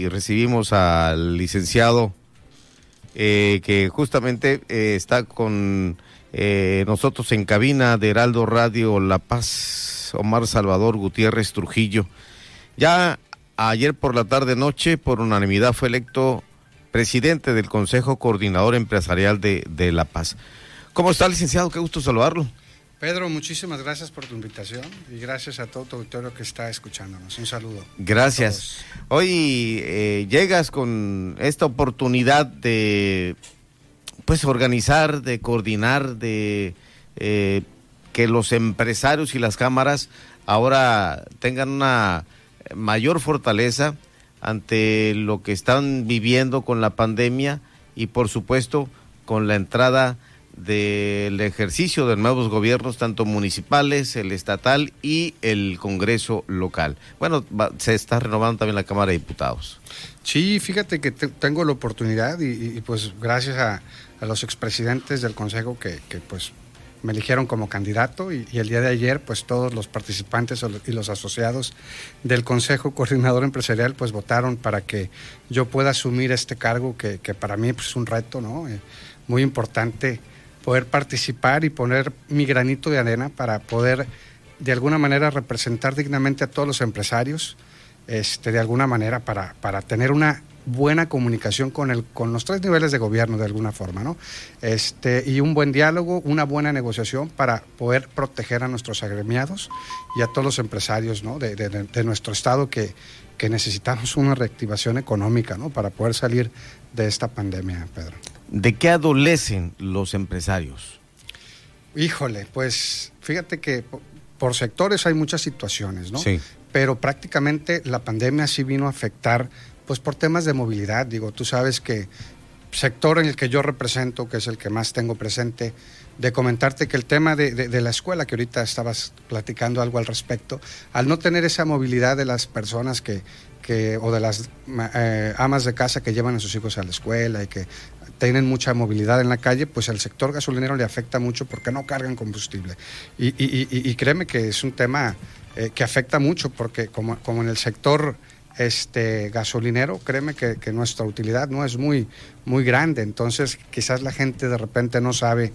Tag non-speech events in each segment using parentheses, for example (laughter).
y recibimos al licenciado eh, que justamente eh, está con eh, nosotros en cabina de Heraldo Radio La Paz, Omar Salvador Gutiérrez Trujillo. Ya ayer por la tarde noche, por unanimidad, fue electo presidente del Consejo Coordinador Empresarial de, de La Paz. ¿Cómo está, licenciado? Qué gusto saludarlo. Pedro, muchísimas gracias por tu invitación y gracias a todo tu auditorio que está escuchándonos. Un saludo. Gracias. Hoy eh, llegas con esta oportunidad de pues organizar, de coordinar, de eh, que los empresarios y las cámaras ahora tengan una mayor fortaleza ante lo que están viviendo con la pandemia y por supuesto con la entrada del ejercicio de nuevos gobiernos, tanto municipales, el estatal y el Congreso local. Bueno, va, se está renovando también la Cámara de Diputados. Sí, fíjate que te, tengo la oportunidad y, pues gracias a, los expresidentes del Consejo que, pues me eligieron como candidato y, el día de ayer pues todos los participantes y los asociados del Consejo Coordinador Empresarial pues votaron para que yo pueda asumir este cargo que, que para mí pues, es un reto, ¿no? Eh, muy importante poder participar y poner mi granito de arena para poder de alguna manera representar dignamente a todos los empresarios, este, de alguna manera para, para tener una buena comunicación con, el, con los tres niveles de gobierno de alguna forma, ¿no? Este, y un buen diálogo, una buena negociación para poder proteger a nuestros agremiados y a todos los empresarios ¿no? de, nuestro estado que, que necesitamos una reactivación económica ¿no? para poder salir de esta pandemia, Pedro. ¿De qué adolecen los empresarios? Híjole, pues fíjate que por sectores hay muchas situaciones, ¿no? Sí. Pero prácticamente la pandemia sí vino a afectar, pues por temas de movilidad. Digo, tú sabes que sector en el que yo represento, que es el que más tengo presente, de comentarte que el tema de, de, de, la escuela, que ahorita estabas platicando algo al respecto, al no tener esa movilidad de las personas que, que o de las eh, amas de casa que llevan a sus hijos a la escuela y que tienen mucha movilidad en la calle, pues al sector gasolinero le afecta mucho porque no cargan combustible. Y, y, y, y créeme que es un tema eh, que afecta mucho porque como, como en el sector este gasolinero, créeme que, que, nuestra utilidad no es muy, muy grande, entonces quizás la gente de repente no sabe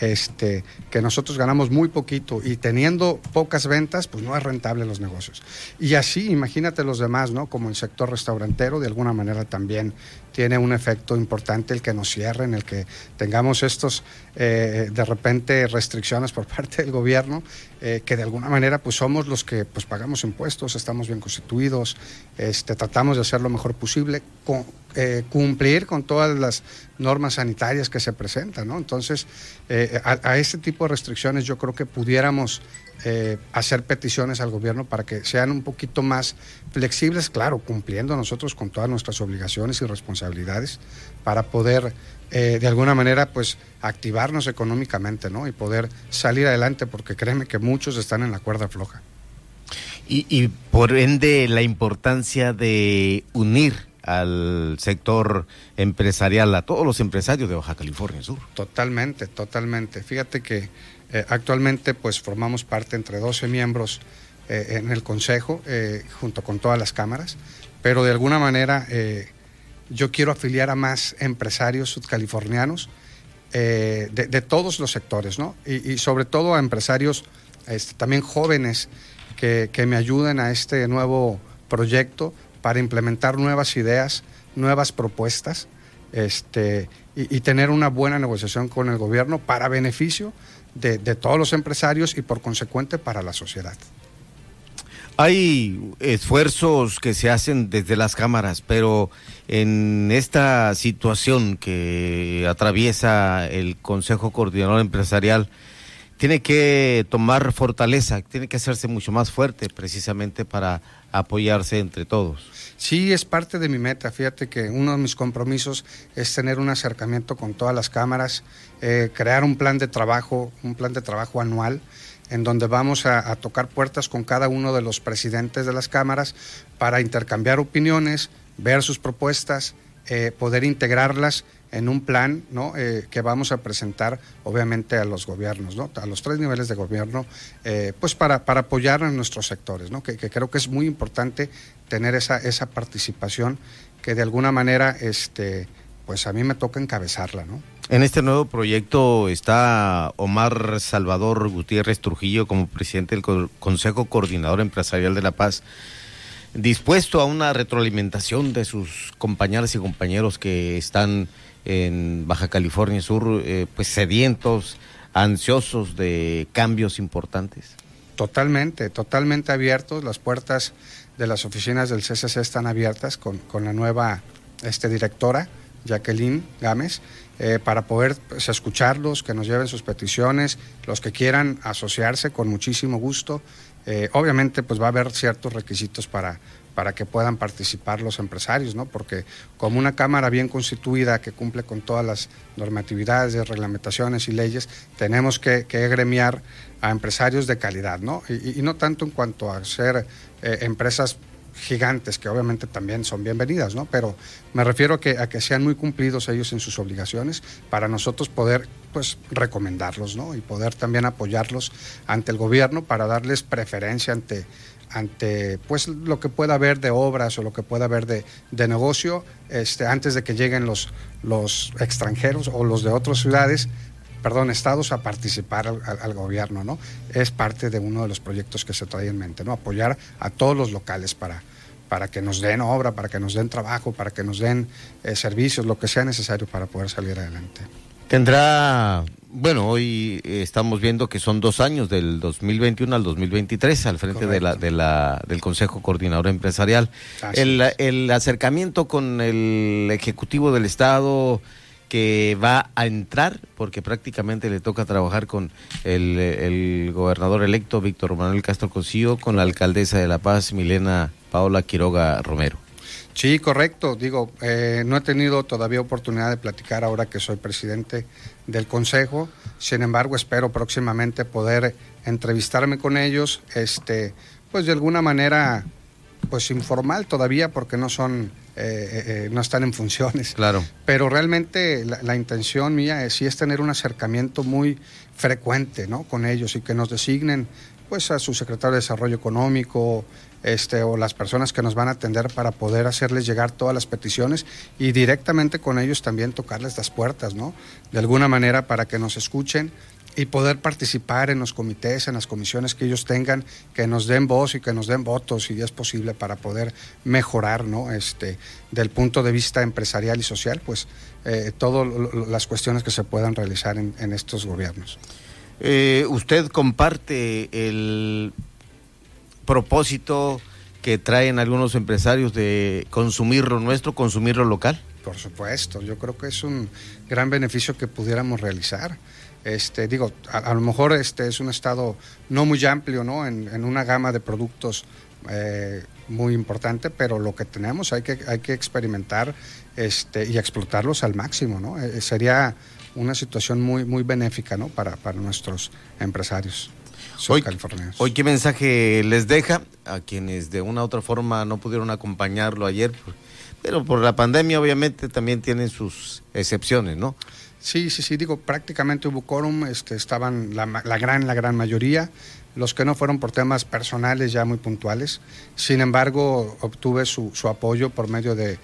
este, que nosotros ganamos muy poquito y teniendo pocas ventas, pues no es rentable los negocios. Y así, imagínate los demás, ¿no? Como el sector restaurantero, de alguna manera también tiene un efecto importante el que nos cierren, el que tengamos estos, eh, de repente, restricciones por (laughs) parte del gobierno, eh, que de alguna manera, pues somos los que pues, pagamos impuestos, estamos bien constituidos, este, tratamos de hacer lo mejor posible, con, eh, cumplir con todas las normas sanitarias que se presentan, ¿no? Entonces, eh, a, este tipo de restricciones yo creo que pudiéramos eh, hacer peticiones al gobierno para que sean un poquito más flexibles, claro, cumpliendo nosotros con todas nuestras obligaciones y responsabilidades para poder eh, de alguna manera pues activarnos económicamente, ¿no? Y poder salir adelante, porque créeme que muchos están en la cuerda floja. Y por ende la importancia de unir al sector empresarial, a todos los empresarios de Baja California Sur. Totalmente, totalmente. Fíjate que eh, actualmente pues formamos parte entre 12 miembros eh, en el Consejo, eh, junto con todas las cámaras, pero de alguna manera yo quiero afiliar a más empresarios sudcalifornianos de, todos los sectores, ¿no? Y, y sobre todo a empresarios este, también jóvenes que, que me ayuden a este nuevo proyecto para implementar nuevas ideas, nuevas propuestas este, y, tener una buena negociación con el gobierno para beneficio de, todos los empresarios y por consecuente para la sociedad. Hay esfuerzos que se hacen desde las cámaras, pero en esta situación que atraviesa el Consejo Coordinador Empresarial, tiene que tomar fortaleza, tiene que hacerse mucho más fuerte precisamente para apoyarse entre todos. Sí, es parte de mi meta. Fíjate que uno de mis compromisos es tener un acercamiento con todas las cámaras, eh, crear un plan de trabajo, un plan de trabajo anual, en donde vamos a, tocar puertas con cada uno de los presidentes de las cámaras para intercambiar opiniones, ver sus propuestas, eh, poder integrarlas en un plan. Eh, que vamos a presentar obviamente a los gobiernos, ¿no? a los tres niveles de gobierno, eh, pues para, para apoyar a nuestros sectores, ¿no? que, creo que es muy importante tener esa, esa participación que de alguna manera, este, pues a mí me toca encabezarla. En este nuevo proyecto está Omar Salvador Gutiérrez Trujillo como presidente del Consejo Coordinador Empresarial de La Paz, dispuesto a una retroalimentación de sus compañeras y compañeros que están en Baja California Sur, eh, pues sedientos, ansiosos de cambios importantes. Totalmente, totalmente abiertos. Las puertas de las oficinas del CCC están abiertas con, con la nueva este, directora, Jacqueline Gámez eh, para poder pues, escucharlos, que nos lleven sus peticiones, los que quieran asociarse con muchísimo gusto. Eh, obviamente, pues va a haber ciertos requisitos para, para que puedan participar los empresarios, ¿no? Porque como una Cámara bien constituida que cumple con todas las normatividades, reglamentaciones y leyes, tenemos que, gremiar a empresarios de calidad, ¿no? Y, no tanto en cuanto a ser eh, empresas gigantes que obviamente también son bienvenidas, ¿no? Pero me refiero a que, a que sean muy cumplidos ellos en sus obligaciones para nosotros poder pues recomendarlos, ¿no? Y poder también apoyarlos ante el gobierno para darles preferencia ante, ante pues lo que pueda haber de obras o lo que pueda haber de, de negocio este, antes de que lleguen los, los extranjeros o los de otras ciudades perdón, estados a participar al, gobierno, ¿no? Es parte de uno de los proyectos que se trae en mente, ¿no? Apoyar a todos los locales para, para que nos den obra, para que nos den trabajo, para que nos den eh, servicios, lo que sea necesario para poder salir adelante. Tendrá, bueno, hoy estamos viendo que son dos años, del 2021 al 2023, al frente de la, de la, del Consejo Coordinador Empresarial. El, el acercamiento con el Ejecutivo del Estado que va a entrar, porque prácticamente le toca trabajar con el, gobernador electo Víctor Manuel Castro Cosío, con la alcaldesa de La Paz, Milena Paola Quiroga Romero. Sí, correcto. Digo, eh, no he tenido todavía oportunidad de platicar ahora que soy presidente del Consejo. Sin embargo, espero próximamente poder entrevistarme con ellos, este, pues de alguna manera, pues informal todavía, porque no son eh, eh, eh, no están en funciones. Claro. Pero realmente la, intención mía es, sí es tener un acercamiento muy frecuente ¿no? con ellos y que nos designen pues a su secretario de Desarrollo Económico este, o las personas que nos van a atender para poder hacerles llegar todas las peticiones y directamente con ellos también tocarles las puertas, ¿no? De alguna manera para que nos escuchen y poder participar en los comités, en las comisiones que ellos tengan, que nos den voz y que nos den votos, si es posible, para poder mejorar, ¿no? Este, del punto de vista empresarial y social, pues eh, todas las cuestiones que se puedan realizar en, estos gobiernos. Eh, ¿Usted comparte el propósito que traen algunos empresarios de consumir lo nuestro, consumir lo local? Por supuesto, yo creo que es un gran beneficio que pudiéramos realizar. Este, digo, a, lo mejor este es un estado no muy amplio, ¿no? En, una gama de productos eh, muy importante, pero lo que tenemos hay que, hay que experimentar este, y explotarlos al máximo, ¿no? Eh, sería una situación muy, muy benéfica. Para, para nuestros empresarios. Hoy, hoy, ¿qué mensaje les deja a quienes de una u otra forma no pudieron acompañarlo ayer? Pero por la pandemia obviamente también tienen sus excepciones, ¿no? Sí, sí, sí, digo, prácticamente hubo quórum, este, estaban la, gran, la gran mayoría, los que no fueron por temas personales ya muy puntuales. Sin embargo, obtuve su, apoyo por medio de,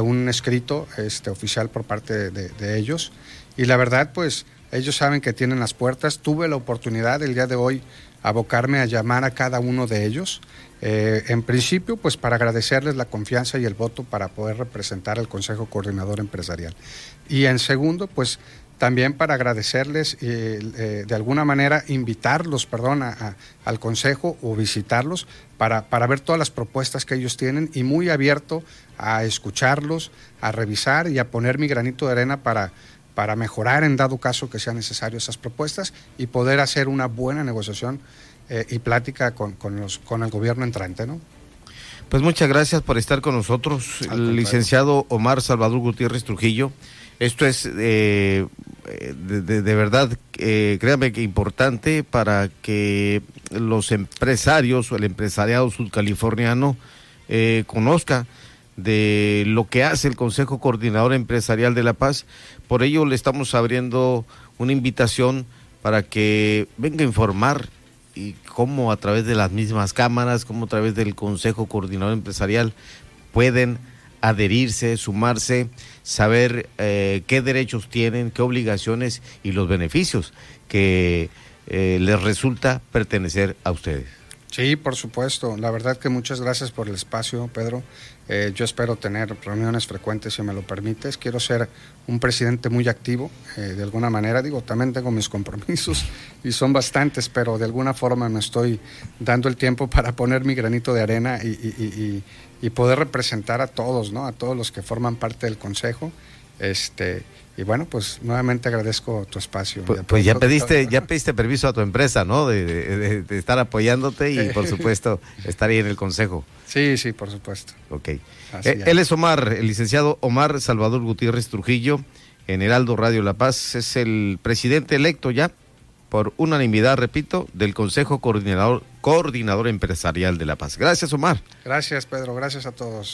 un escrito este, oficial por parte de, ellos. Y la verdad, pues, ellos saben que tienen las puertas. Tuve la oportunidad el día de hoy abocarme a llamar a cada uno de ellos. Eh, en principio, pues para agradecerles la confianza y el voto para poder representar al Consejo Coordinador Empresarial. Y en segundo, pues también para agradecerles, eh, eh, de alguna manera invitarlos, perdón, al Consejo o visitarlos para, para ver todas las propuestas que ellos tienen y muy abierto a escucharlos, a revisar y a poner mi granito de arena para para mejorar en dado caso que sea necesario esas propuestas y poder hacer una buena negociación eh, y plática con, con, los, con el gobierno entrante, ¿no? Pues muchas gracias por estar con nosotros, el licenciado Omar Salvador Gutiérrez Trujillo. Esto es eh, de, de, verdad, eh, créame que importante para que los empresarios o el empresariado sudcaliforniano eh, conozca de lo que hace el Consejo Coordinador Empresarial de La Paz. Por ello le estamos abriendo una invitación para que venga a informar y cómo a través de las mismas cámaras, cómo a través del Consejo Coordinador Empresarial pueden adherirse, sumarse, saber eh, qué derechos tienen, qué obligaciones y los beneficios que eh, les resulta pertenecer a ustedes. Sí, por supuesto. La verdad que muchas gracias por el espacio, Pedro. Eh, yo espero tener reuniones frecuentes, si me lo permites. Quiero ser un presidente muy activo, de alguna manera. Digo, también tengo mis compromisos y son bastantes, pero de alguna forma me estoy dando el tiempo para poner mi granito de arena y, y, y poder representar a todos, ¿no? A todos los que forman parte del consejo. Este, y bueno, pues nuevamente agradezco tu espacio. Pues, pues ya pediste, ya pediste permiso a tu empresa, ¿no? De, estar apoyándote y por supuesto estar ahí en el consejo. Sí, sí, por supuesto. Ok. Eh, él es Omar, el licenciado Omar Salvador Gutiérrez Trujillo, en Heraldo Radio La Paz, es el presidente electo ya por unanimidad, repito, del Consejo Coordinador, Coordinador Empresarial de La Paz. Gracias, Omar. Gracias, Pedro. Gracias a todos.